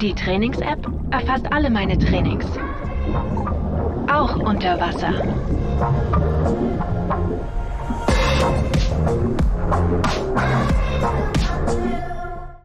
Die Trainings-App erfasst alle meine Trainings. Auch unter Wasser.